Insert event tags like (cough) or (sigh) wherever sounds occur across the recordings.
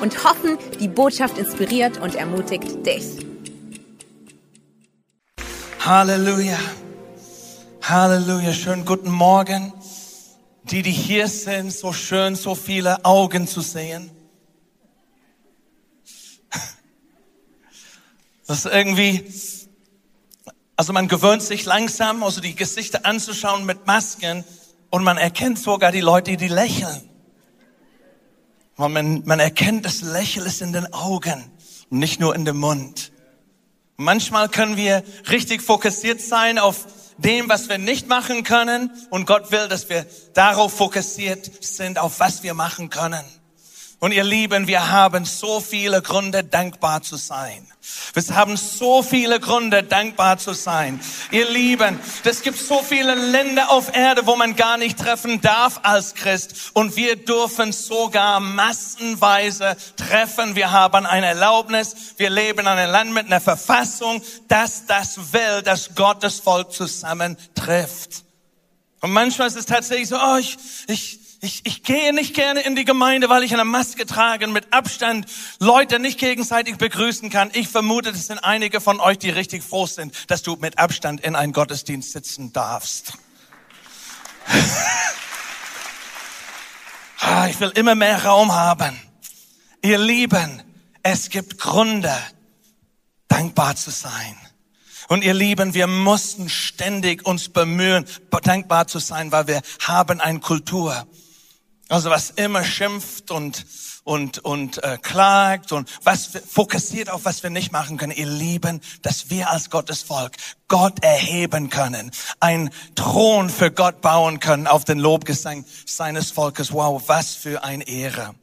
und hoffen, die Botschaft inspiriert und ermutigt dich. Halleluja. Halleluja. Schönen guten Morgen. Die, die hier sind, so schön, so viele Augen zu sehen. Das ist irgendwie, also man gewöhnt sich langsam, also die Gesichter anzuschauen mit Masken und man erkennt sogar die Leute, die lächeln. Man, man erkennt das Lächeln ist in den Augen und nicht nur in dem Mund. Manchmal können wir richtig fokussiert sein auf dem, was wir nicht machen können und Gott will, dass wir darauf fokussiert sind, auf was wir machen können. Und ihr Lieben, wir haben so viele Gründe, dankbar zu sein. Wir haben so viele Gründe, dankbar zu sein. Ihr Lieben, es gibt so viele Länder auf Erde, wo man gar nicht treffen darf als Christ. Und wir dürfen sogar massenweise treffen. Wir haben eine Erlaubnis. Wir leben in einem Land mit einer Verfassung, dass das will, dass Gottes Volk zusammen trifft. Und manchmal ist es tatsächlich so, oh, ich, ich, ich, ich gehe nicht gerne in die Gemeinde, weil ich eine Maske trage und mit Abstand Leute nicht gegenseitig begrüßen kann. Ich vermute, das sind einige von euch, die richtig froh sind, dass du mit Abstand in einen Gottesdienst sitzen darfst. (laughs) Ah, ich will immer mehr Raum haben. Ihr Lieben, es gibt Gründe, dankbar zu sein. Und ihr Lieben, wir mussten ständig uns bemühen, dankbar zu sein, weil wir haben eine Kultur. Also was immer schimpft und und und äh, klagt und was fokussiert auf was wir nicht machen können. Ihr Lieben, dass wir als Gottes Volk Gott erheben können, ein Thron für Gott bauen können auf den Lobgesang seines Volkes. Wow, was für ein Ehre.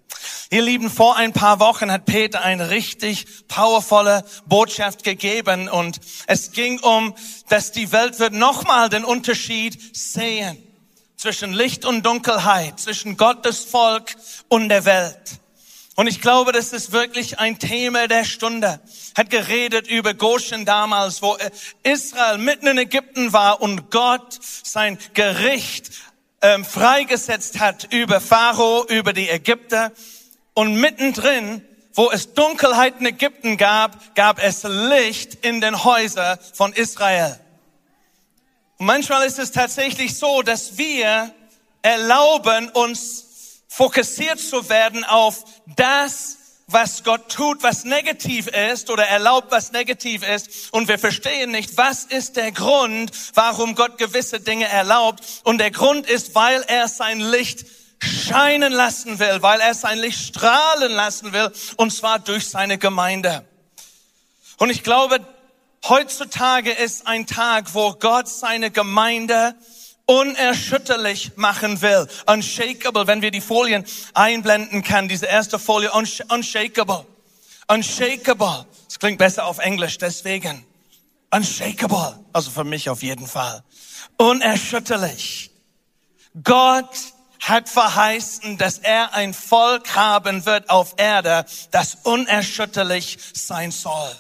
Ihr Lieben, vor ein paar Wochen hat Peter eine richtig powervolle Botschaft gegeben und es ging um, dass die Welt wird nochmal den Unterschied sehen zwischen Licht und Dunkelheit, zwischen Gottes Volk und der Welt. Und ich glaube, das ist wirklich ein Thema der Stunde. Hat geredet über Goshen damals, wo Israel mitten in Ägypten war und Gott sein Gericht ähm, freigesetzt hat über Pharao, über die Ägypter. Und mittendrin, wo es Dunkelheit in Ägypten gab, gab es Licht in den Häusern von Israel. Und manchmal ist es tatsächlich so, dass wir erlauben, uns fokussiert zu werden auf das, was Gott tut, was negativ ist oder erlaubt, was negativ ist. Und wir verstehen nicht, was ist der Grund, warum Gott gewisse Dinge erlaubt. Und der Grund ist, weil er sein Licht scheinen lassen will, weil er sein Licht strahlen lassen will, und zwar durch seine Gemeinde. Und ich glaube, Heutzutage ist ein Tag, wo Gott seine Gemeinde unerschütterlich machen will. Unshakable, wenn wir die Folien einblenden kann, diese erste Folie, unshakable. Unshakable. Das klingt besser auf Englisch, deswegen. Unshakable. Also für mich auf jeden Fall. Unerschütterlich. Gott hat verheißen, dass er ein Volk haben wird auf Erde, das unerschütterlich sein soll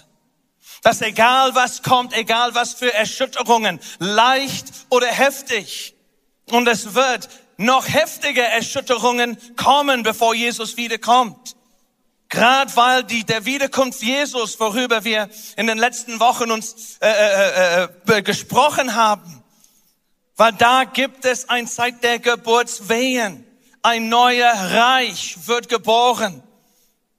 dass egal was kommt, egal was für Erschütterungen, leicht oder heftig, und es wird noch heftige Erschütterungen kommen, bevor Jesus wiederkommt. Gerade weil die, der Wiederkunft Jesus, worüber wir in den letzten Wochen uns äh, äh, äh, gesprochen haben, weil da gibt es ein Zeit der Geburtswehen. Ein neuer Reich wird geboren.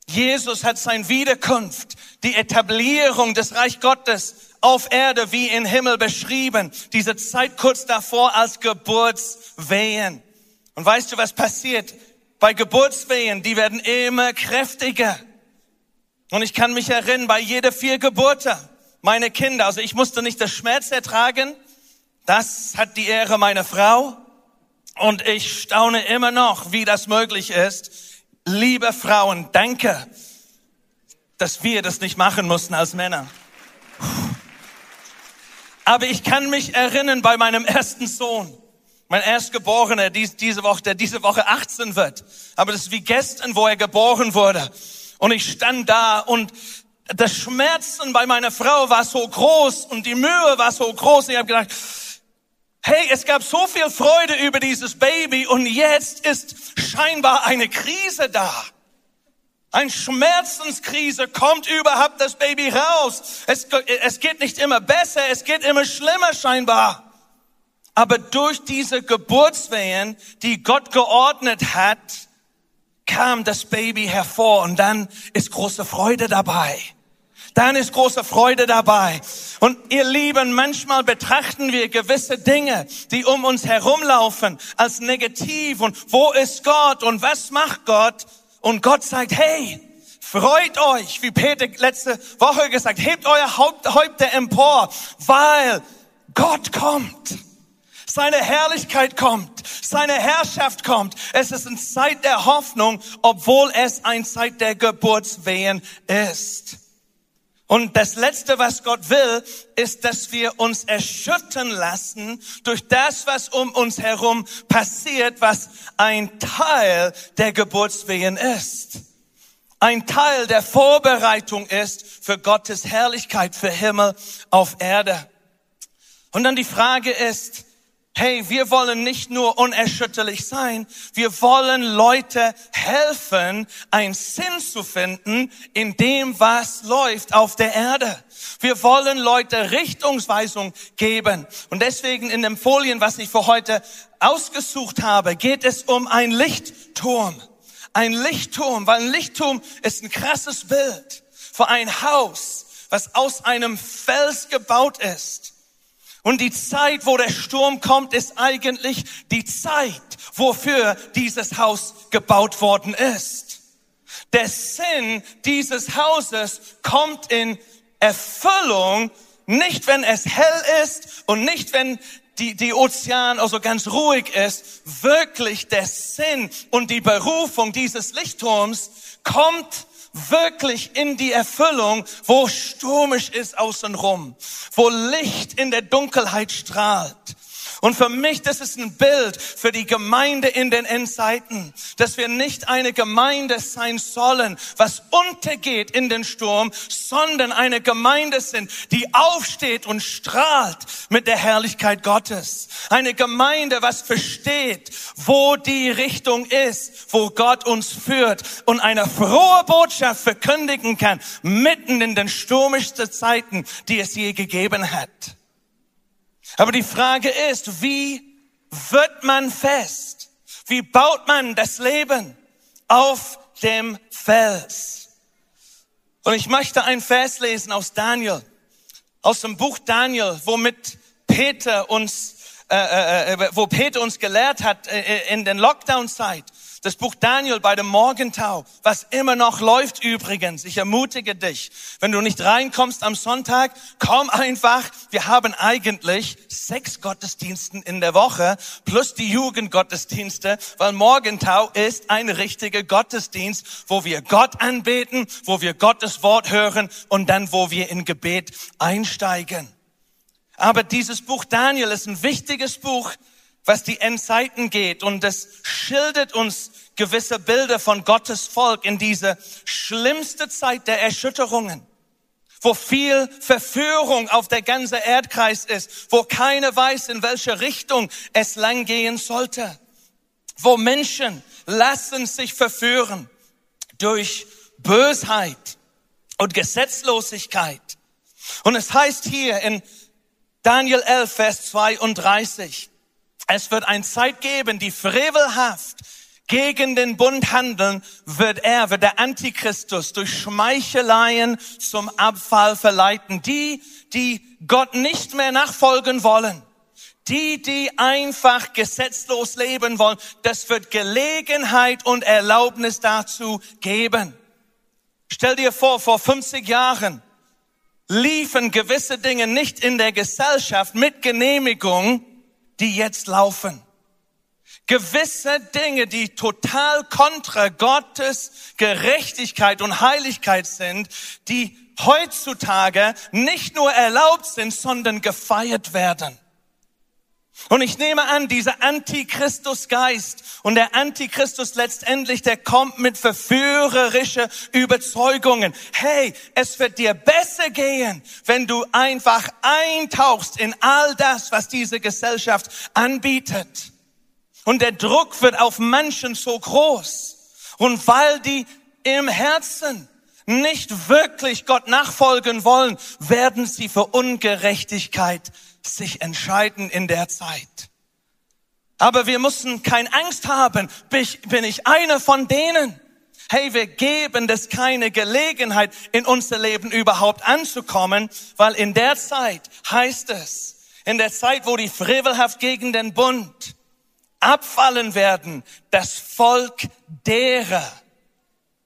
Jesus hat sein Wiederkunft, die Etablierung des Reich Gottes auf Erde wie im Himmel beschrieben. Diese Zeit kurz davor als Geburtswehen. Und weißt du, was passiert? Bei Geburtswehen, die werden immer kräftiger. Und ich kann mich erinnern, bei jeder vier Geburte, meine Kinder, also ich musste nicht das Schmerz ertragen, das hat die Ehre meiner Frau. Und ich staune immer noch, wie das möglich ist, Liebe Frauen, danke. dass wir das nicht machen mussten als Männer. Aber ich kann mich erinnern bei meinem ersten Sohn, mein Erstgeborener, diese Woche, der diese Woche 18 wird. Aber das ist wie gestern, wo er geboren wurde. Und ich stand da und das Schmerzen bei meiner Frau war so groß und die Mühe war so groß. Ich habe gedacht, hey, es gab so viel Freude über dieses Baby und jetzt ist scheinbar eine Krise da. Ein Schmerzenskrise kommt überhaupt das Baby raus. Es, es geht nicht immer besser, es geht immer schlimmer scheinbar. Aber durch diese Geburtswehen, die Gott geordnet hat, kam das Baby hervor und dann ist große Freude dabei. Dann ist große Freude dabei. Und ihr Lieben, manchmal betrachten wir gewisse Dinge, die um uns herumlaufen, als negativ. Und wo ist Gott und was macht Gott? Und Gott sagt, hey, freut euch, wie Peter letzte Woche gesagt, hebt euer Haupt, Häupter empor, weil Gott kommt. Seine Herrlichkeit kommt, seine Herrschaft kommt. Es ist eine Zeit der Hoffnung, obwohl es eine Zeit der Geburtswehen ist. Und das Letzte, was Gott will, ist, dass wir uns erschüttern lassen durch das, was um uns herum passiert, was ein Teil der Geburtswehen ist. Ein Teil der Vorbereitung ist für Gottes Herrlichkeit, für Himmel auf Erde. Und dann die Frage ist, hey, wir wollen nicht nur unerschütterlich sein, wir wollen Leute helfen, einen Sinn zu finden in dem, was läuft auf der Erde. Wir wollen Leute Richtungsweisung geben. Und deswegen in den Folien, was ich für heute ausgesucht habe, geht es um ein Lichtturm. Ein Lichtturm, weil ein Lichtturm ist ein krasses Bild für ein Haus, was aus einem Fels gebaut ist und die Zeit, wo der Sturm kommt, ist eigentlich die Zeit, wofür dieses Haus gebaut worden ist. Der Sinn dieses Hauses kommt in Erfüllung, nicht wenn es hell ist und nicht wenn die, die Ozean also ganz ruhig ist. Wirklich der Sinn und die Berufung dieses Lichtturms kommt wirklich in die Erfüllung, wo stürmisch ist außenrum, wo Licht in der Dunkelheit strahlt. Und für mich, das ist ein Bild für die Gemeinde in den Endzeiten, dass wir nicht eine Gemeinde sein sollen, was untergeht in den Sturm, sondern eine Gemeinde sind, die aufsteht und strahlt mit der Herrlichkeit Gottes. Eine Gemeinde, was versteht, wo die Richtung ist, wo Gott uns führt und eine frohe Botschaft verkündigen kann, mitten in den stürmischsten Zeiten, die es je gegeben hat. Aber die Frage ist, wie wird man fest? Wie baut man das Leben auf dem Fels? Und ich möchte ein Vers lesen aus Daniel, aus dem Buch Daniel, womit Peter uns, äh, äh, äh wo Peter uns gelehrt hat äh, äh in den Lockdown-Zeit das Buch Daniel bei dem Morgentau, was immer noch läuft übrigens. Ich ermutige dich, wenn du nicht reinkommst am Sonntag, komm einfach. Wir haben eigentlich sechs Gottesdiensten in der Woche plus die Jugendgottesdienste, weil Morgentau ist ein richtiger Gottesdienst, wo wir Gott anbeten, wo wir Gottes Wort hören und dann, wo wir in Gebet einsteigen. Aber dieses Buch Daniel ist ein wichtiges Buch, was die Endzeiten geht und es schildert uns gewisse Bilder von Gottes Volk in diese schlimmste Zeit der Erschütterungen, wo viel Verführung auf der ganzen Erdkreis ist, wo keiner weiß, in welche Richtung es lang gehen sollte, wo Menschen lassen sich verführen durch Bösheit und Gesetzlosigkeit. Und es heißt hier in Daniel 11, Vers 32, es wird eine Zeit geben, die frevelhaft gegen den Bund handeln, wird er, wird der Antichristus durch Schmeicheleien zum Abfall verleiten. Die, die Gott nicht mehr nachfolgen wollen. Die, die einfach gesetzlos leben wollen, das wird Gelegenheit und Erlaubnis dazu geben. Stell dir vor, vor 50 Jahren liefen gewisse Dinge nicht in der Gesellschaft mit Genehmigung, die jetzt laufen. gewisse Dinge, die total kontra Gottes Gerechtigkeit und Heiligkeit sind, die heutzutage nicht nur erlaubt sind, sondern gefeiert werden. Und ich nehme an, dieser Antichristusgeist und der Antichristus letztendlich, der kommt mit verführerische Überzeugungen. Hey, es wird dir besser gehen, wenn du einfach eintauchst in all das, was diese Gesellschaft anbietet. Und der Druck wird auf Menschen so groß. Und weil die im Herzen nicht wirklich Gott nachfolgen wollen, werden sie für Ungerechtigkeit sich entscheiden in der Zeit. Aber wir müssen keine Angst haben. Bin ich einer von denen? Hey, wir geben das keine Gelegenheit, in unser Leben überhaupt anzukommen, weil in der Zeit heißt es, in der Zeit, wo die frevelhaft gegen den Bund abfallen werden, das Volk derer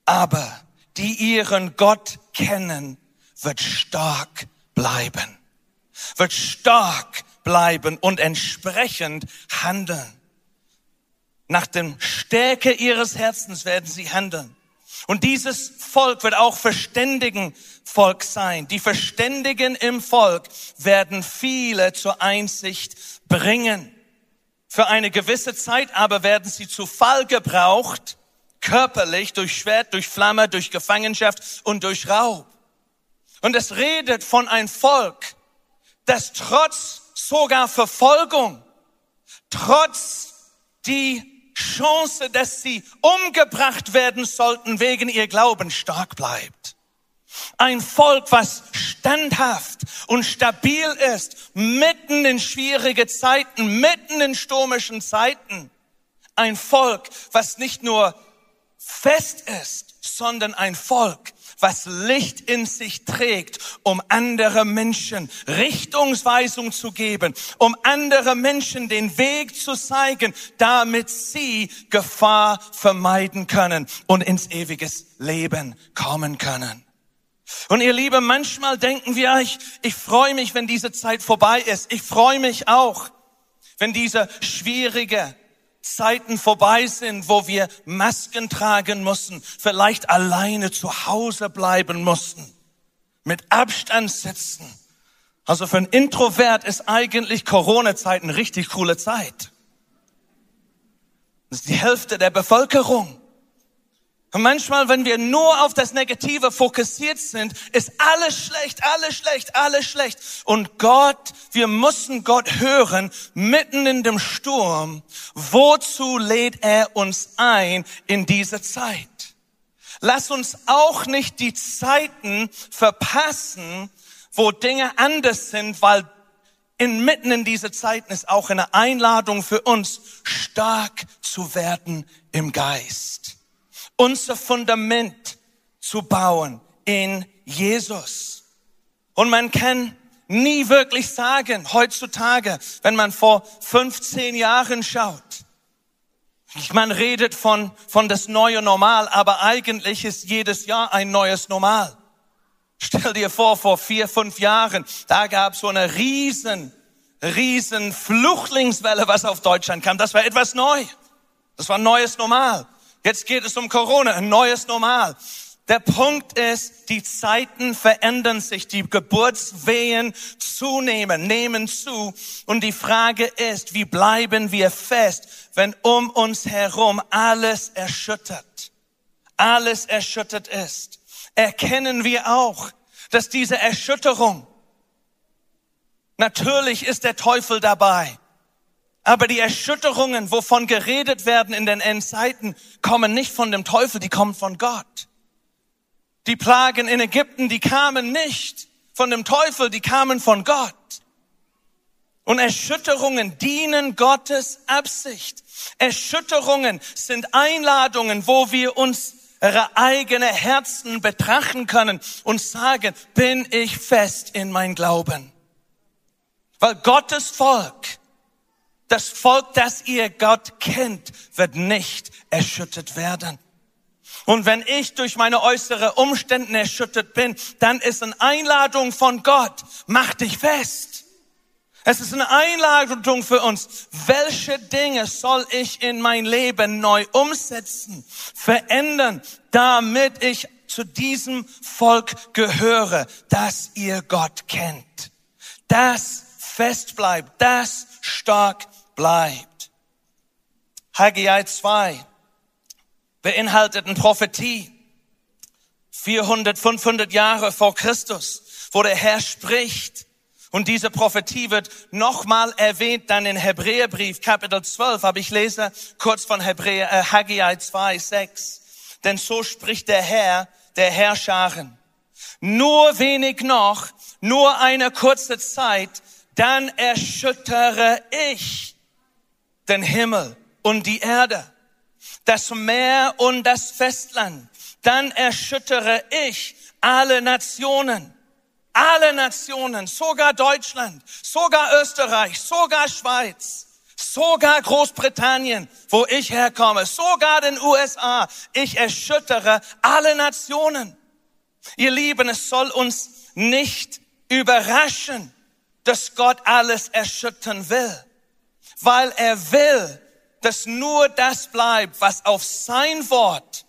aber, die ihren Gott kennen, wird stark bleiben wird stark bleiben und entsprechend handeln. Nach dem Stärke ihres Herzens werden sie handeln. Und dieses Volk wird auch verständigen Volk sein. Die Verständigen im Volk werden viele zur Einsicht bringen. Für eine gewisse Zeit aber werden sie zu Fall gebraucht, körperlich, durch Schwert, durch Flamme, durch Gefangenschaft und durch Raub. Und es redet von ein Volk, dass trotz sogar Verfolgung, trotz die Chance, dass sie umgebracht werden sollten wegen ihr Glauben stark bleibt. Ein Volk, was standhaft und stabil ist, mitten in schwierige Zeiten, mitten in stürmischen Zeiten. Ein Volk, was nicht nur fest ist, sondern ein Volk, was Licht in sich trägt, um andere Menschen Richtungsweisung zu geben, um andere Menschen den Weg zu zeigen, damit sie Gefahr vermeiden können und ins ewiges Leben kommen können. Und ihr Lieben, manchmal denken wir, ich, ich freue mich, wenn diese Zeit vorbei ist. Ich freue mich auch, wenn diese schwierige Zeiten vorbei sind, wo wir Masken tragen mussten, vielleicht alleine zu Hause bleiben mussten, mit Abstand sitzen. Also für ein Introvert ist eigentlich Corona-Zeit eine richtig coole Zeit. Das ist die Hälfte der Bevölkerung. Und manchmal, wenn wir nur auf das Negative fokussiert sind, ist alles schlecht, alles schlecht, alles schlecht. Und Gott, wir müssen Gott hören, mitten in dem Sturm. Wozu lädt er uns ein in diese Zeit? Lass uns auch nicht die Zeiten verpassen, wo Dinge anders sind, weil inmitten in diese Zeiten ist auch eine Einladung für uns, stark zu werden im Geist unser Fundament zu bauen in Jesus. Und man kann nie wirklich sagen, heutzutage, wenn man vor 15 Jahren schaut, man redet von, von das neue Normal, aber eigentlich ist jedes Jahr ein neues Normal. Stell dir vor, vor vier, fünf Jahren, da gab es so eine riesen, riesen Flüchtlingswelle, was auf Deutschland kam. Das war etwas neu. Das war neues Normal. Jetzt geht es um Corona, ein neues Normal. Der Punkt ist, die Zeiten verändern sich, die Geburtswehen zunehmen, nehmen zu. Und die Frage ist, wie bleiben wir fest, wenn um uns herum alles erschüttert, alles erschüttert ist. Erkennen wir auch, dass diese Erschütterung, natürlich ist der Teufel dabei, aber die Erschütterungen, wovon geredet werden in den Endzeiten, kommen nicht von dem Teufel, die kommen von Gott. Die Plagen in Ägypten, die kamen nicht von dem Teufel, die kamen von Gott. Und Erschütterungen dienen Gottes Absicht. Erschütterungen sind Einladungen, wo wir uns ihre eigene Herzen betrachten können und sagen, bin ich fest in mein Glauben. Weil Gottes Volk das Volk, das ihr Gott kennt, wird nicht erschüttert werden. Und wenn ich durch meine äußere Umstände erschüttert bin, dann ist eine Einladung von Gott, mach dich fest. Es ist eine Einladung für uns. Welche Dinge soll ich in mein Leben neu umsetzen, verändern, damit ich zu diesem Volk gehöre, dass ihr Gott kennt, das fest bleibt, das stark bleibt. Haggai 2 beinhaltet eine Prophetie 400, 500 Jahre vor Christus, wo der Herr spricht und diese Prophetie wird nochmal erwähnt dann in Hebräerbrief Kapitel 12, aber ich lese kurz von Hebräer, äh, Haggai 2, 6. Denn so spricht der Herr, der Herrscharen. Nur wenig noch, nur eine kurze Zeit, dann erschüttere ich den Himmel und die Erde, das Meer und das Festland. Dann erschüttere ich alle Nationen alle Nationen, sogar Deutschland, sogar Österreich, sogar Schweiz, sogar Großbritannien, wo ich herkomme, sogar den USA. Ich erschüttere alle Nationen. Ihr Lieben, es soll uns nicht überraschen, dass Gott alles erschüttern will, weil er will, dass nur das bleibt, was auf sein Wort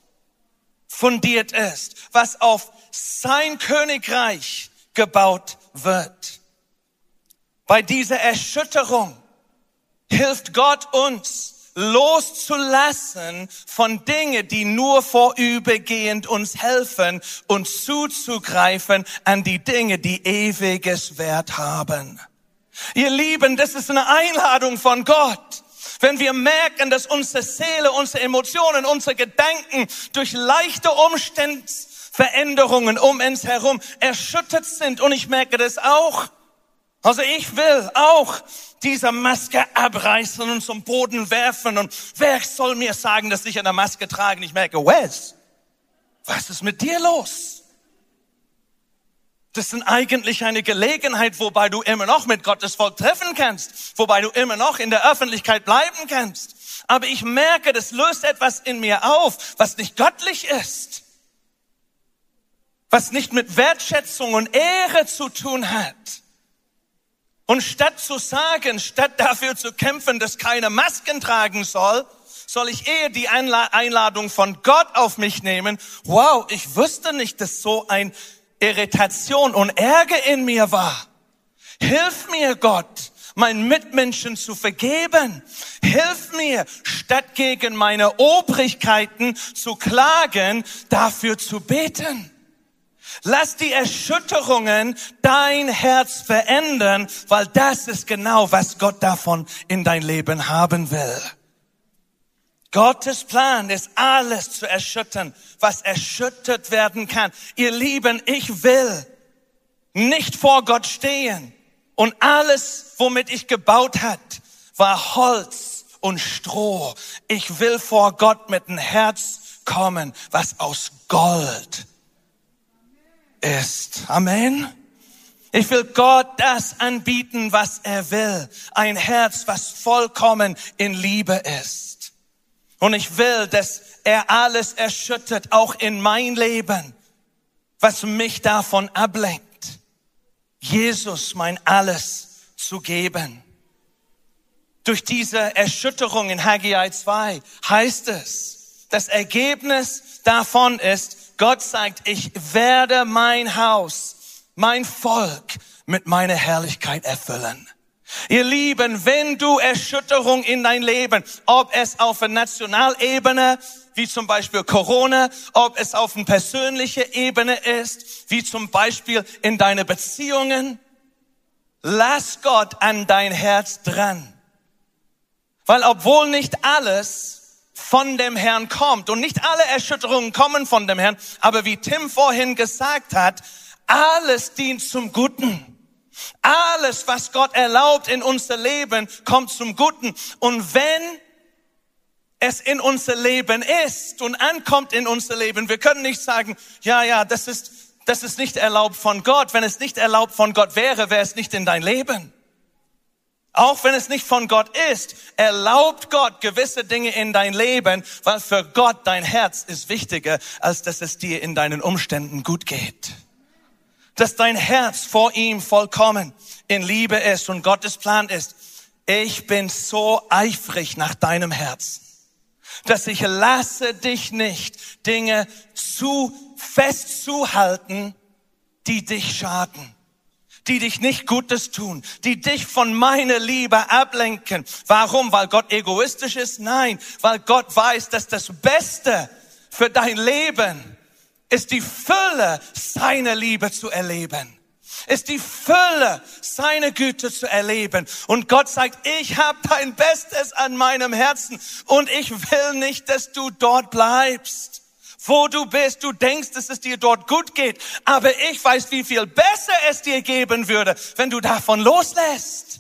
fundiert ist, was auf sein Königreich gebaut wird. Bei dieser Erschütterung hilft Gott uns loszulassen von Dingen, die nur vorübergehend uns helfen und zuzugreifen an die Dinge, die ewiges Wert haben. Ihr Lieben, das ist eine Einladung von Gott. Wenn wir merken, dass unsere Seele, unsere Emotionen, unsere Gedanken durch leichte Umstände Veränderungen um uns herum erschüttert sind. Und ich merke das auch. Also ich will auch diese Maske abreißen und zum Boden werfen. Und wer soll mir sagen, dass ich eine Maske trage? Ich merke, Wes, was ist mit dir los? Das ist eigentlich eine Gelegenheit, wobei du immer noch mit Gottes Volk treffen kannst, wobei du immer noch in der Öffentlichkeit bleiben kannst. Aber ich merke, das löst etwas in mir auf, was nicht göttlich ist was nicht mit Wertschätzung und Ehre zu tun hat. Und statt zu sagen, statt dafür zu kämpfen, dass keine Masken tragen soll, soll ich eher die Einladung von Gott auf mich nehmen. Wow, ich wusste nicht, dass so ein Irritation und Ärger in mir war. Hilf mir, Gott, meinen Mitmenschen zu vergeben. Hilf mir, statt gegen meine Obrigkeiten zu klagen, dafür zu beten. Lass die Erschütterungen dein Herz verändern, weil das ist genau, was Gott davon in dein Leben haben will. Gottes Plan ist alles zu erschüttern, was erschüttert werden kann. Ihr Lieben, ich will nicht vor Gott stehen und alles, womit ich gebaut hat, war Holz und Stroh. Ich will vor Gott mit einem Herz kommen, was aus Gold ist. Amen. Ich will Gott das anbieten, was er will. Ein Herz, was vollkommen in Liebe ist. Und ich will, dass er alles erschüttert, auch in mein Leben, was mich davon ablenkt. Jesus mein Alles zu geben. Durch diese Erschütterung in Haggai 2 heißt es, das Ergebnis davon ist, Gott sagt, ich werde mein Haus, mein Volk mit meiner Herrlichkeit erfüllen. Ihr Lieben, wenn du Erschütterung in dein Leben, ob es auf einer Nationalebene, wie zum Beispiel Corona, ob es auf einer persönlichen Ebene ist, wie zum Beispiel in deine Beziehungen, lass Gott an dein Herz dran. Weil obwohl nicht alles von dem Herrn kommt. Und nicht alle Erschütterungen kommen von dem Herrn, aber wie Tim vorhin gesagt hat, alles dient zum Guten. Alles, was Gott erlaubt in unser Leben, kommt zum Guten. Und wenn es in unser Leben ist und ankommt in unser Leben, wir können nicht sagen, ja, ja, das ist, das ist nicht erlaubt von Gott. Wenn es nicht erlaubt von Gott wäre, wäre es nicht in dein Leben. Auch wenn es nicht von Gott ist, erlaubt Gott gewisse Dinge in dein Leben, weil für Gott dein Herz ist wichtiger, als dass es dir in deinen Umständen gut geht. Dass dein Herz vor ihm vollkommen in Liebe ist und Gottes Plan ist. Ich bin so eifrig nach deinem Herzen, dass ich lasse dich nicht Dinge zu festzuhalten, die dich schaden die dich nicht Gutes tun, die dich von meiner Liebe ablenken. Warum? Weil Gott egoistisch ist? Nein, weil Gott weiß, dass das Beste für dein Leben ist die Fülle seiner Liebe zu erleben ist die Fülle seiner Güte zu erleben. Und Gott sagt, ich habe dein Bestes an meinem Herzen und ich will nicht, dass du dort bleibst. Wo du bist, du denkst, dass es dir dort gut geht, aber ich weiß, wie viel besser es dir geben würde, wenn du davon loslässt.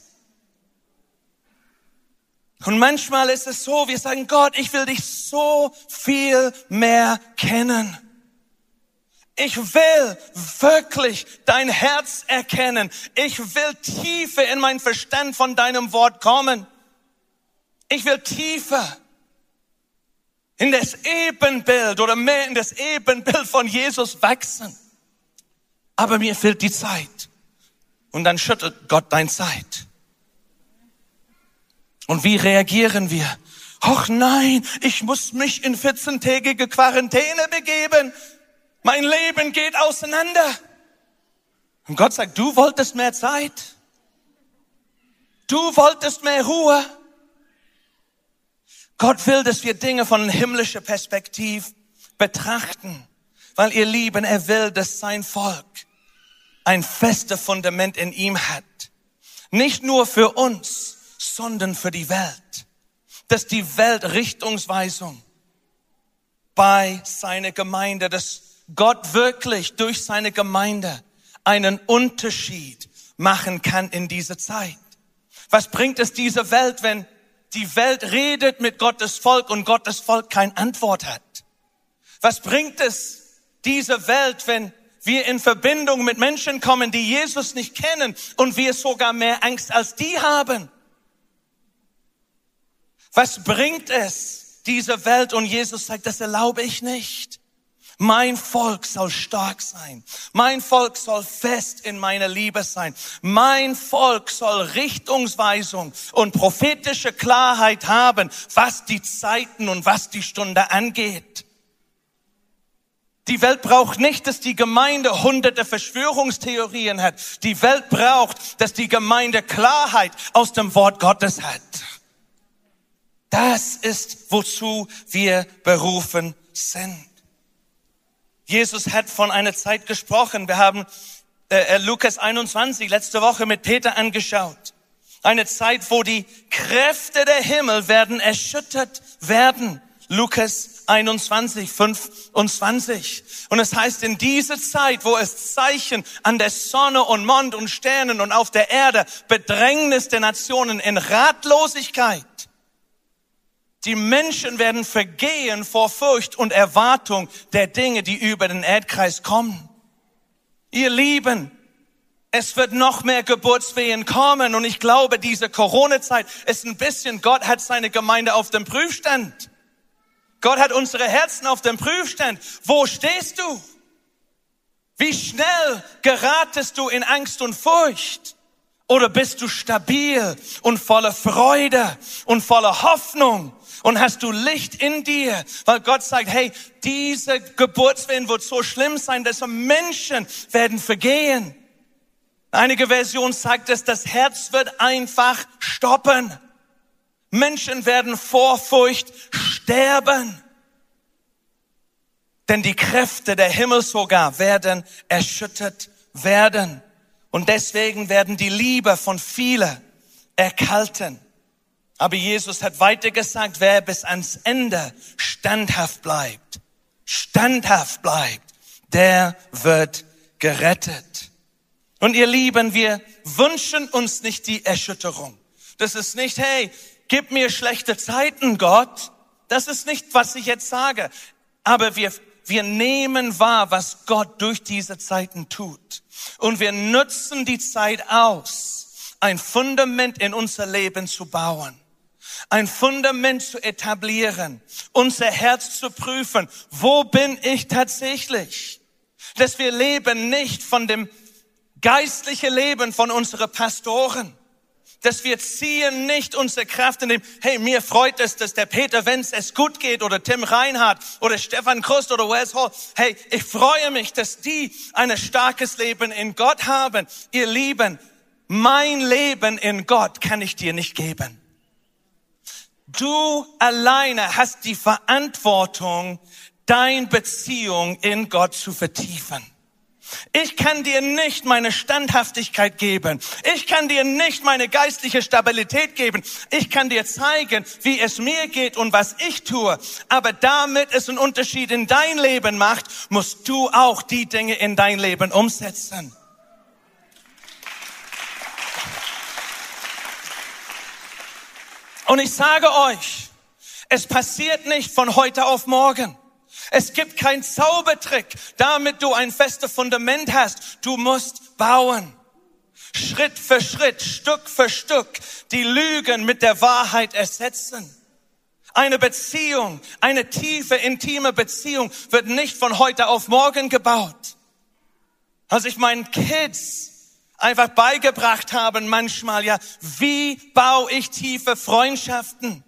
Und manchmal ist es so, wir sagen, Gott, ich will dich so viel mehr kennen. Ich will wirklich dein Herz erkennen. Ich will tiefer in mein Verstand von deinem Wort kommen. Ich will tiefer in das Ebenbild oder mehr in das Ebenbild von Jesus wachsen. Aber mir fehlt die Zeit. Und dann schüttelt Gott dein Zeit. Und wie reagieren wir? Ach nein, ich muss mich in 14-tägige Quarantäne begeben. Mein Leben geht auseinander. Und Gott sagt, du wolltest mehr Zeit. Du wolltest mehr Ruhe. Gott will, dass wir Dinge von himmlischer Perspektive betrachten, weil ihr Lieben, er will, dass sein Volk ein festes Fundament in ihm hat. Nicht nur für uns, sondern für die Welt. Dass die Welt Richtungsweisung bei seiner Gemeinde, dass Gott wirklich durch seine Gemeinde einen Unterschied machen kann in dieser Zeit. Was bringt es dieser Welt, wenn die Welt redet mit Gottes Volk und Gottes Volk keine Antwort hat? Was bringt es dieser Welt, wenn wir in Verbindung mit Menschen kommen, die Jesus nicht kennen und wir sogar mehr Angst als die haben? Was bringt es dieser Welt? Und Jesus sagt, das erlaube ich nicht. Mein Volk soll stark sein. Mein Volk soll fest in meiner Liebe sein. Mein Volk soll Richtungsweisung und prophetische Klarheit haben, was die Zeiten und was die Stunde angeht. Die Welt braucht nicht, dass die Gemeinde hunderte Verschwörungstheorien hat. Die Welt braucht, dass die Gemeinde Klarheit aus dem Wort Gottes hat. Das ist, wozu wir berufen sind. Jesus hat von einer Zeit gesprochen. Wir haben äh, äh Lukas 21 letzte Woche mit Peter angeschaut. Eine Zeit, wo die Kräfte der Himmel werden erschüttert werden. Lukas 21, 25. Und es heißt, in diese Zeit, wo es Zeichen an der Sonne und Mond und Sternen und auf der Erde, Bedrängnis der Nationen in Ratlosigkeit, die Menschen werden vergehen vor Furcht und Erwartung der Dinge, die über den Erdkreis kommen. Ihr Lieben, es wird noch mehr Geburtswehen kommen und ich glaube, diese Corona-Zeit ist ein bisschen, Gott hat seine Gemeinde auf dem Prüfstand. Gott hat unsere Herzen auf dem Prüfstand. Wo stehst du? Wie schnell geratest du in Angst und Furcht? Oder bist du stabil und voller Freude und voller Hoffnung und hast du Licht in dir, weil Gott sagt, hey, diese Geburtswehen wird so schlimm sein, dass Menschen werden vergehen. Einige Version sagt es, das Herz wird einfach stoppen. Menschen werden vor Furcht sterben. Denn die Kräfte der Himmel sogar werden erschüttert werden. Und deswegen werden die Liebe von vielen erkalten. Aber Jesus hat weiter gesagt, wer bis ans Ende standhaft bleibt, standhaft bleibt, der wird gerettet. Und ihr Lieben, wir wünschen uns nicht die Erschütterung. Das ist nicht, hey, gib mir schlechte Zeiten, Gott. Das ist nicht, was ich jetzt sage. Aber wir, wir nehmen wahr, was Gott durch diese Zeiten tut. Und wir nutzen die Zeit aus, ein Fundament in unser Leben zu bauen ein Fundament zu etablieren, unser Herz zu prüfen. Wo bin ich tatsächlich? Dass wir leben nicht von dem geistliche Leben von unseren Pastoren dass wir ziehen nicht unsere Kraft in dem, hey, mir freut es, dass der Peter Wenz es gut geht oder Tim Reinhardt oder Stefan Krust oder Wes Hall. Hey, ich freue mich, dass die ein starkes Leben in Gott haben. Ihr Lieben, mein Leben in Gott kann ich dir nicht geben. Du alleine hast die Verantwortung, dein Beziehung in Gott zu vertiefen. Ich kann dir nicht meine Standhaftigkeit geben. Ich kann dir nicht meine geistliche Stabilität geben. Ich kann dir zeigen, wie es mir geht und was ich tue. Aber damit es einen Unterschied in dein Leben macht, musst du auch die Dinge in dein Leben umsetzen. Und ich sage euch, es passiert nicht von heute auf morgen. Es gibt kein Zaubertrick, damit du ein festes Fundament hast. Du musst bauen. Schritt für Schritt, Stück für Stück, die Lügen mit der Wahrheit ersetzen. Eine Beziehung, eine tiefe, intime Beziehung wird nicht von heute auf morgen gebaut. Als ich meinen Kids einfach beigebracht haben manchmal, ja, wie baue ich tiefe Freundschaften?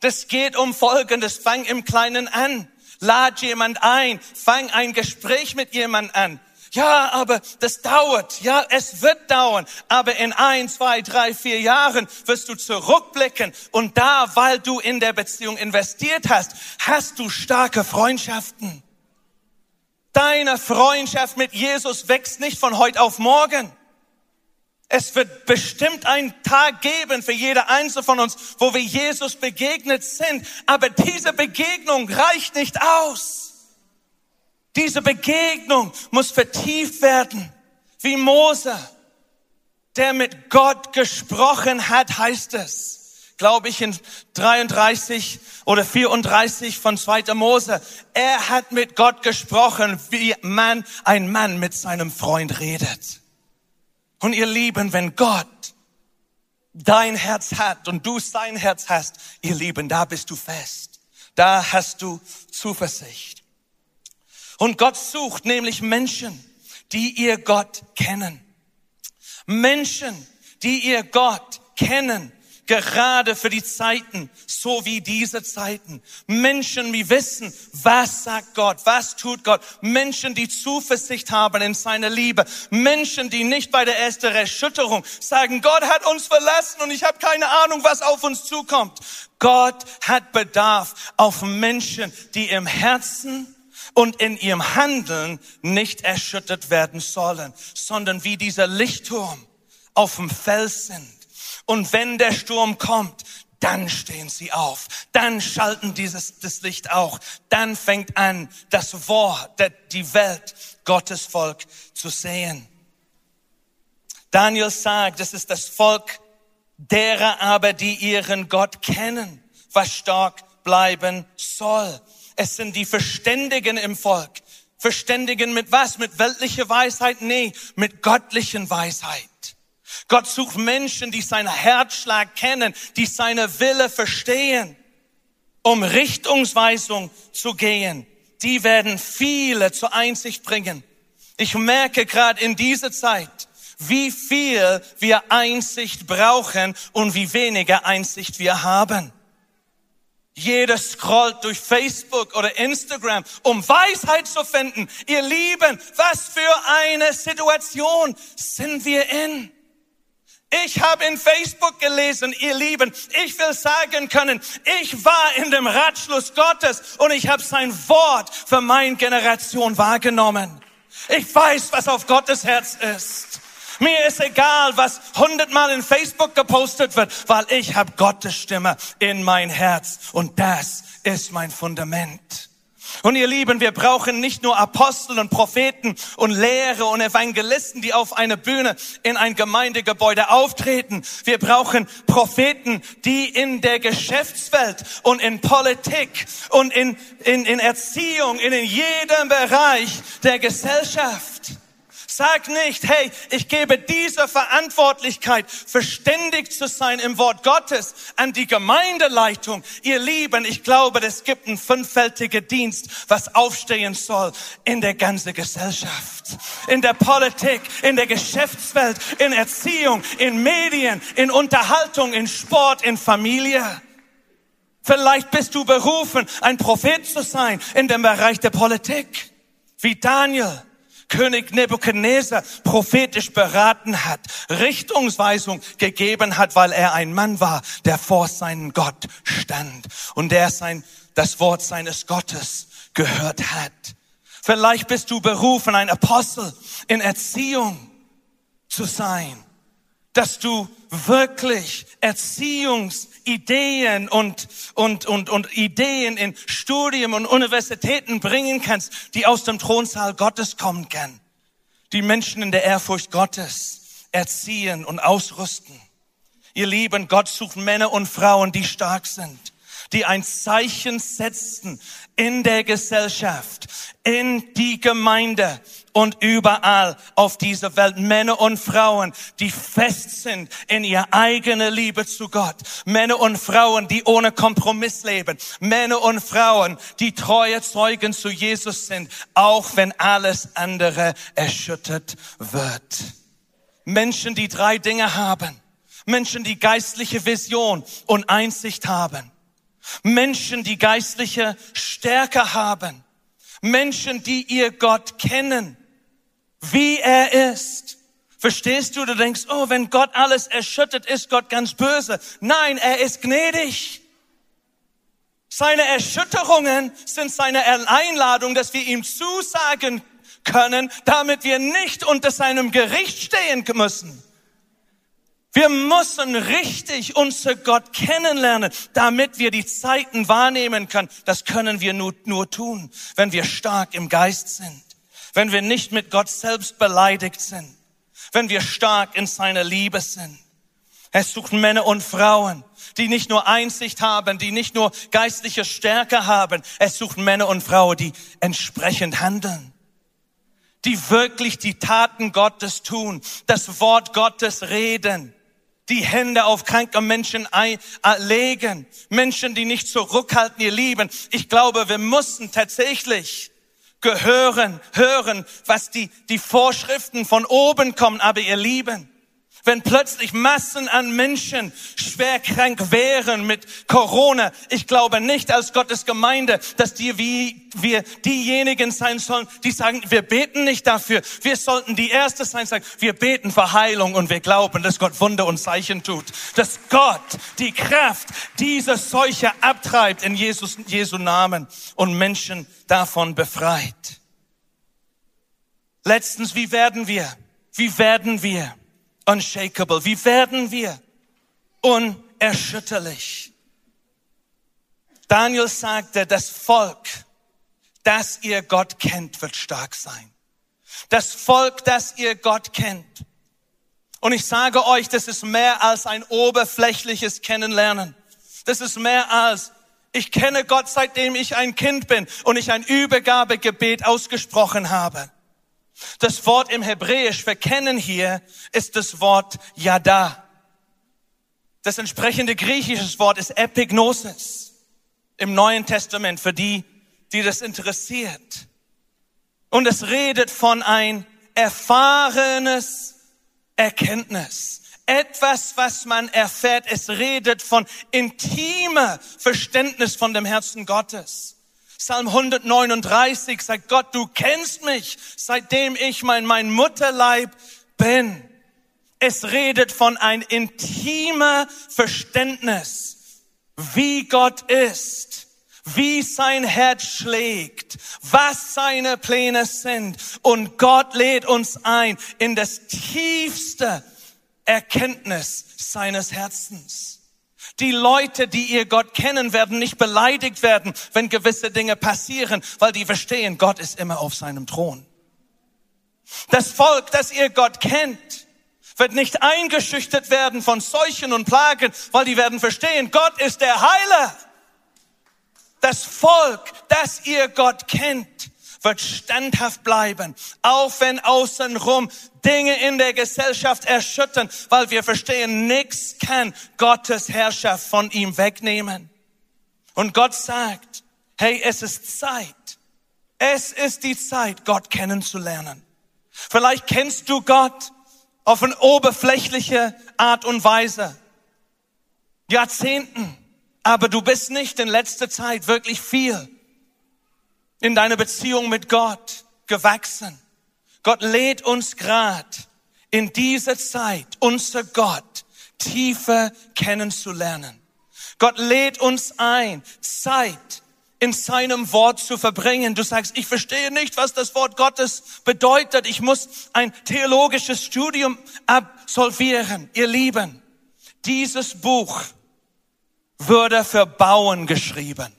Das geht um Folgendes, fang im Kleinen an. Lad jemand ein, fang ein Gespräch mit jemand an. Ja, aber das dauert. Ja, es wird dauern. Aber in ein, zwei, drei, vier Jahren wirst du zurückblicken. Und da, weil du in der Beziehung investiert hast, hast du starke Freundschaften. Deine Freundschaft mit Jesus wächst nicht von heute auf morgen. Es wird bestimmt einen Tag geben für jeder Einzelne von uns, wo wir Jesus begegnet sind. Aber diese Begegnung reicht nicht aus. Diese Begegnung muss vertieft werden. Wie Mose, der mit Gott gesprochen hat, heißt es, glaube ich, in 33 oder 34 von 2. Mose. Er hat mit Gott gesprochen, wie man, ein Mann mit seinem Freund redet. Und ihr Lieben, wenn Gott dein Herz hat und du sein Herz hast, ihr Lieben, da bist du fest. Da hast du Zuversicht. Und Gott sucht nämlich Menschen, die ihr Gott kennen. Menschen, die ihr Gott kennen gerade für die Zeiten, so wie diese Zeiten. Menschen, die wissen, was sagt Gott, was tut Gott. Menschen, die Zuversicht haben in seiner Liebe. Menschen, die nicht bei der ersten Erschütterung sagen, Gott hat uns verlassen und ich habe keine Ahnung, was auf uns zukommt. Gott hat Bedarf auf Menschen, die im Herzen und in ihrem Handeln nicht erschüttert werden sollen, sondern wie dieser Lichtturm auf dem Fels sind und wenn der Sturm kommt, dann stehen sie auf, dann schalten dieses das Licht auch, dann fängt an das Wort, die Welt, Gottes Volk zu sehen. Daniel sagt, es ist das Volk derer aber, die ihren Gott kennen, was stark bleiben soll. Es sind die Verständigen im Volk. Verständigen mit was? Mit weltlicher Weisheit? Nee, mit göttlichen Weisheit. Gott sucht Menschen, die seinen Herzschlag kennen, die seine Wille verstehen, um Richtungsweisung zu gehen. Die werden viele zur Einsicht bringen. Ich merke gerade in dieser Zeit, wie viel wir Einsicht brauchen und wie weniger Einsicht wir haben. Jeder scrollt durch Facebook oder Instagram, um Weisheit zu finden. Ihr Lieben, was für eine Situation sind wir in? Ich habe in Facebook gelesen, ihr Lieben, ich will sagen können, ich war in dem Ratschluss Gottes und ich habe sein Wort für meine Generation wahrgenommen. Ich weiß, was auf Gottes Herz ist. Mir ist egal, was hundertmal in Facebook gepostet wird, weil ich habe Gottes Stimme in mein Herz und das ist mein Fundament. Und ihr Lieben, wir brauchen nicht nur Apostel und Propheten und Lehrer und Evangelisten, die auf einer Bühne in ein Gemeindegebäude auftreten. Wir brauchen Propheten, die in der Geschäftswelt und in Politik und in, in, in Erziehung, in jedem Bereich der Gesellschaft Sag nicht, hey, ich gebe diese Verantwortlichkeit, verständig zu sein im Wort Gottes an die Gemeindeleitung. Ihr Lieben, ich glaube, es gibt einen fünffältigen Dienst, was aufstehen soll in der ganzen Gesellschaft, in der Politik, in der Geschäftswelt, in Erziehung, in Medien, in Unterhaltung, in Sport, in Familie. Vielleicht bist du berufen, ein Prophet zu sein in dem Bereich der Politik, wie Daniel. König Nebuchadnezzar prophetisch beraten hat, Richtungsweisung gegeben hat, weil er ein Mann war, der vor seinem Gott stand und der sein, das Wort seines Gottes gehört hat. Vielleicht bist du berufen, ein Apostel in Erziehung zu sein, dass du wirklich Erziehungsideen und, und, und, und Ideen in Studien und Universitäten bringen kannst, die aus dem Thronsaal Gottes kommen können, die Menschen in der Ehrfurcht Gottes erziehen und ausrüsten. Ihr Lieben, Gott sucht Männer und Frauen, die stark sind, die ein Zeichen setzen in der Gesellschaft, in die Gemeinde und überall auf dieser Welt. Männer und Frauen, die fest sind in ihrer eigenen Liebe zu Gott. Männer und Frauen, die ohne Kompromiss leben. Männer und Frauen, die treue Zeugen zu Jesus sind, auch wenn alles andere erschüttert wird. Menschen, die drei Dinge haben. Menschen, die geistliche Vision und Einsicht haben. Menschen, die geistliche Stärke haben. Menschen, die ihr Gott kennen, wie er ist. Verstehst du? Du denkst, oh, wenn Gott alles erschüttert, ist Gott ganz böse. Nein, er ist gnädig. Seine Erschütterungen sind seine Einladung, dass wir ihm zusagen können, damit wir nicht unter seinem Gericht stehen müssen. Wir müssen richtig unser Gott kennenlernen, damit wir die Zeiten wahrnehmen können. Das können wir nur, nur tun, wenn wir stark im Geist sind, wenn wir nicht mit Gott selbst beleidigt sind, wenn wir stark in seiner Liebe sind. Es sucht Männer und Frauen, die nicht nur Einsicht haben, die nicht nur geistliche Stärke haben. Es sucht Männer und Frauen, die entsprechend handeln die wirklich die Taten Gottes tun, das Wort Gottes reden, die Hände auf kranke Menschen legen, Menschen, die nicht zurückhalten, ihr Lieben. Ich glaube, wir müssen tatsächlich gehören, hören, was die, die Vorschriften von oben kommen, aber ihr Lieben wenn plötzlich Massen an Menschen schwer krank wären mit Corona. Ich glaube nicht als Gottes Gemeinde, dass die, wie wir diejenigen sein sollen, die sagen, wir beten nicht dafür. Wir sollten die Erste sein, sagen, wir beten für Heilung und wir glauben, dass Gott Wunder und Zeichen tut. Dass Gott die Kraft dieser Seuche abtreibt in Jesus, Jesu Namen und Menschen davon befreit. Letztens, wie werden wir? Wie werden wir? Unshakable? Wie werden wir unerschütterlich? Daniel sagte, das Volk, das ihr Gott kennt, wird stark sein. Das Volk, das ihr Gott kennt. Und ich sage euch, das ist mehr als ein oberflächliches Kennenlernen. Das ist mehr als, ich kenne Gott, seitdem ich ein Kind bin und ich ein Übergabegebet ausgesprochen habe. Das Wort im Hebräisch für kennen hier ist das Wort Yada. Das entsprechende griechische Wort ist Epignosis im Neuen Testament für die, die das interessiert. Und es redet von ein erfahrenes Erkenntnis. Etwas, was man erfährt. Es redet von intimer Verständnis von dem Herzen Gottes. Psalm 139 sagt Gott, du kennst mich, seitdem ich mein, mein Mutterleib bin. Es redet von ein intimer Verständnis, wie Gott ist, wie sein Herz schlägt, was seine Pläne sind. Und Gott lädt uns ein in das tiefste Erkenntnis seines Herzens. Die Leute, die ihr Gott kennen, werden nicht beleidigt werden, wenn gewisse Dinge passieren, weil die verstehen, Gott ist immer auf seinem Thron. Das Volk, das ihr Gott kennt, wird nicht eingeschüchtert werden von Seuchen und Plagen, weil die werden verstehen, Gott ist der Heiler. Das Volk, das ihr Gott kennt, wird standhaft bleiben, auch wenn außenrum Dinge in der Gesellschaft erschüttern, weil wir verstehen, nichts kann Gottes Herrschaft von ihm wegnehmen. Und Gott sagt, hey, es ist Zeit. Es ist die Zeit, Gott kennenzulernen. Vielleicht kennst du Gott auf eine oberflächliche Art und Weise. Jahrzehnten. Aber du bist nicht in letzter Zeit wirklich viel in deiner Beziehung mit Gott gewachsen. Gott lädt uns grad in dieser Zeit, unser Gott, tiefer kennenzulernen. Gott lädt uns ein, Zeit in seinem Wort zu verbringen. Du sagst, ich verstehe nicht, was das Wort Gottes bedeutet. Ich muss ein theologisches Studium absolvieren. Ihr Lieben, dieses Buch würde für Bauen geschrieben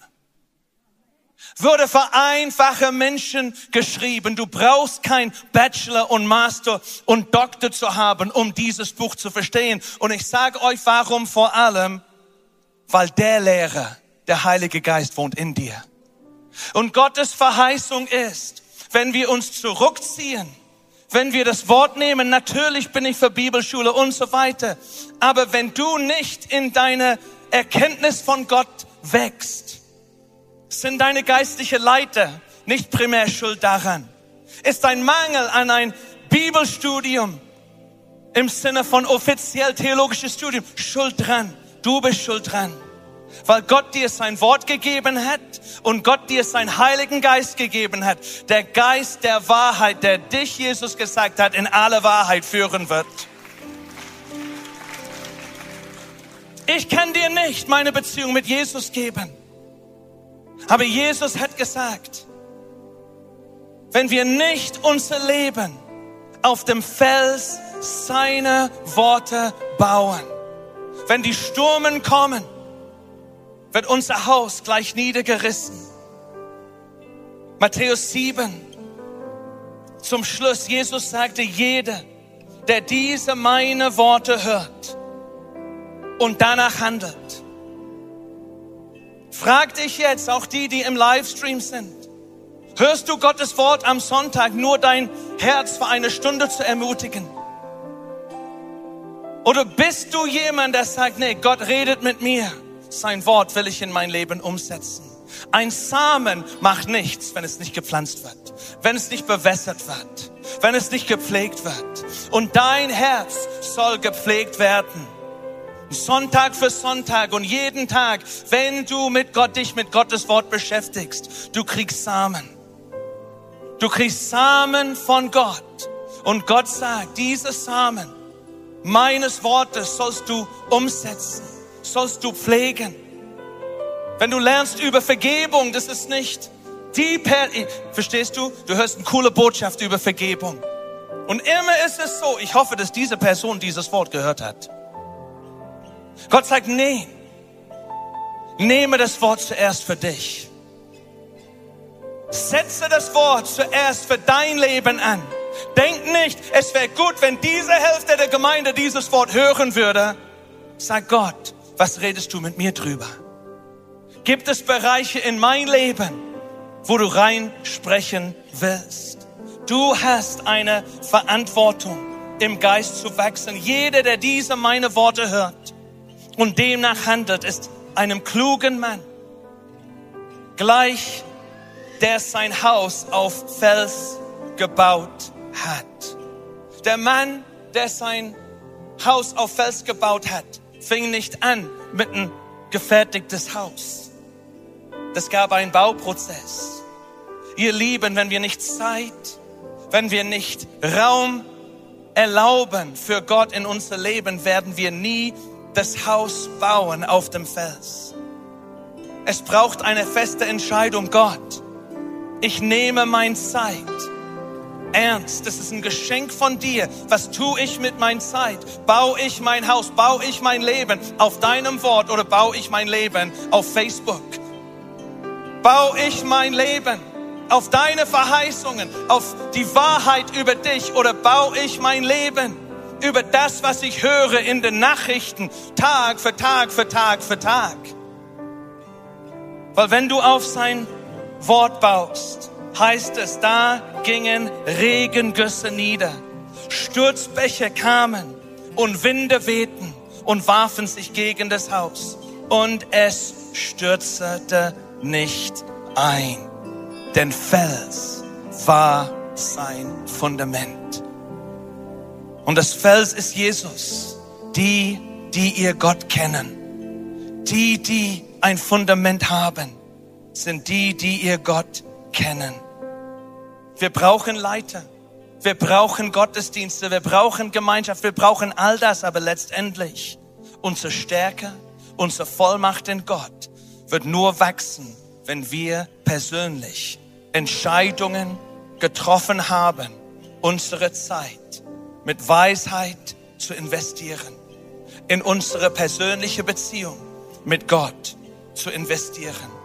würde für einfache Menschen geschrieben. Du brauchst kein Bachelor und Master und Doktor zu haben, um dieses Buch zu verstehen. Und ich sage euch warum vor allem, weil der Lehrer, der Heilige Geist wohnt in dir. Und Gottes Verheißung ist, wenn wir uns zurückziehen, wenn wir das Wort nehmen, natürlich bin ich für Bibelschule und so weiter, aber wenn du nicht in deine Erkenntnis von Gott wächst, sind deine geistliche Leiter nicht primär schuld daran. Ist ein Mangel an ein Bibelstudium im Sinne von offiziell theologisches Studium schuld dran. Du bist schuld dran. Weil Gott dir sein Wort gegeben hat und Gott dir seinen Heiligen Geist gegeben hat. Der Geist der Wahrheit, der dich, Jesus gesagt hat, in alle Wahrheit führen wird. Ich kann dir nicht meine Beziehung mit Jesus geben. Aber Jesus hat gesagt, wenn wir nicht unser Leben auf dem Fels seiner Worte bauen, wenn die Stürmen kommen, wird unser Haus gleich niedergerissen. Matthäus 7. Zum Schluss, Jesus sagte, jeder, der diese meine Worte hört und danach handelt, Frag dich jetzt, auch die, die im Livestream sind, hörst du Gottes Wort am Sonntag nur dein Herz für eine Stunde zu ermutigen? Oder bist du jemand, der sagt, nee, Gott redet mit mir. Sein Wort will ich in mein Leben umsetzen. Ein Samen macht nichts, wenn es nicht gepflanzt wird, wenn es nicht bewässert wird, wenn es nicht gepflegt wird. Und dein Herz soll gepflegt werden. Sonntag für Sonntag und jeden Tag, wenn du mit Gott dich mit Gottes Wort beschäftigst, du kriegst Samen. Du kriegst Samen von Gott. Und Gott sagt, diese Samen meines Wortes sollst du umsetzen, sollst du pflegen. Wenn du lernst über Vergebung, das ist nicht die per verstehst du? Du hörst eine coole Botschaft über Vergebung. Und immer ist es so, ich hoffe, dass diese Person dieses Wort gehört hat. Gott sagt, nee, nehme das Wort zuerst für dich. Setze das Wort zuerst für dein Leben an. Denk nicht, es wäre gut, wenn diese Hälfte der Gemeinde dieses Wort hören würde. Sag Gott, was redest du mit mir drüber? Gibt es Bereiche in mein Leben, wo du rein sprechen willst? Du hast eine Verantwortung, im Geist zu wachsen. Jeder, der diese meine Worte hört, und demnach handelt, ist einem klugen Mann gleich, der sein Haus auf Fels gebaut hat. Der Mann, der sein Haus auf Fels gebaut hat, fing nicht an mit einem gefertigtes Haus. Das gab einen Bauprozess. Ihr Lieben, wenn wir nicht Zeit, wenn wir nicht Raum erlauben für Gott in unser Leben, werden wir nie das Haus bauen auf dem Fels. Es braucht eine feste Entscheidung, Gott. Ich nehme mein Zeit ernst. Das ist ein Geschenk von dir. Was tue ich mit meiner Zeit? Baue ich mein Haus? Baue ich mein Leben auf deinem Wort oder baue ich mein Leben auf Facebook? Baue ich mein Leben auf deine Verheißungen, auf die Wahrheit über dich oder baue ich mein Leben über das, was ich höre in den Nachrichten, Tag für Tag für Tag für Tag. Weil wenn du auf sein Wort baust, heißt es, da gingen Regengüsse nieder, Sturzbäche kamen und Winde wehten und warfen sich gegen das Haus und es stürzte nicht ein, denn Fels war sein Fundament. Und das Fels ist Jesus, die, die ihr Gott kennen, die, die ein Fundament haben, sind die, die ihr Gott kennen. Wir brauchen Leiter. Wir brauchen Gottesdienste. Wir brauchen Gemeinschaft. Wir brauchen all das. Aber letztendlich unsere Stärke, unsere Vollmacht in Gott wird nur wachsen, wenn wir persönlich Entscheidungen getroffen haben, unsere Zeit mit Weisheit zu investieren, in unsere persönliche Beziehung mit Gott zu investieren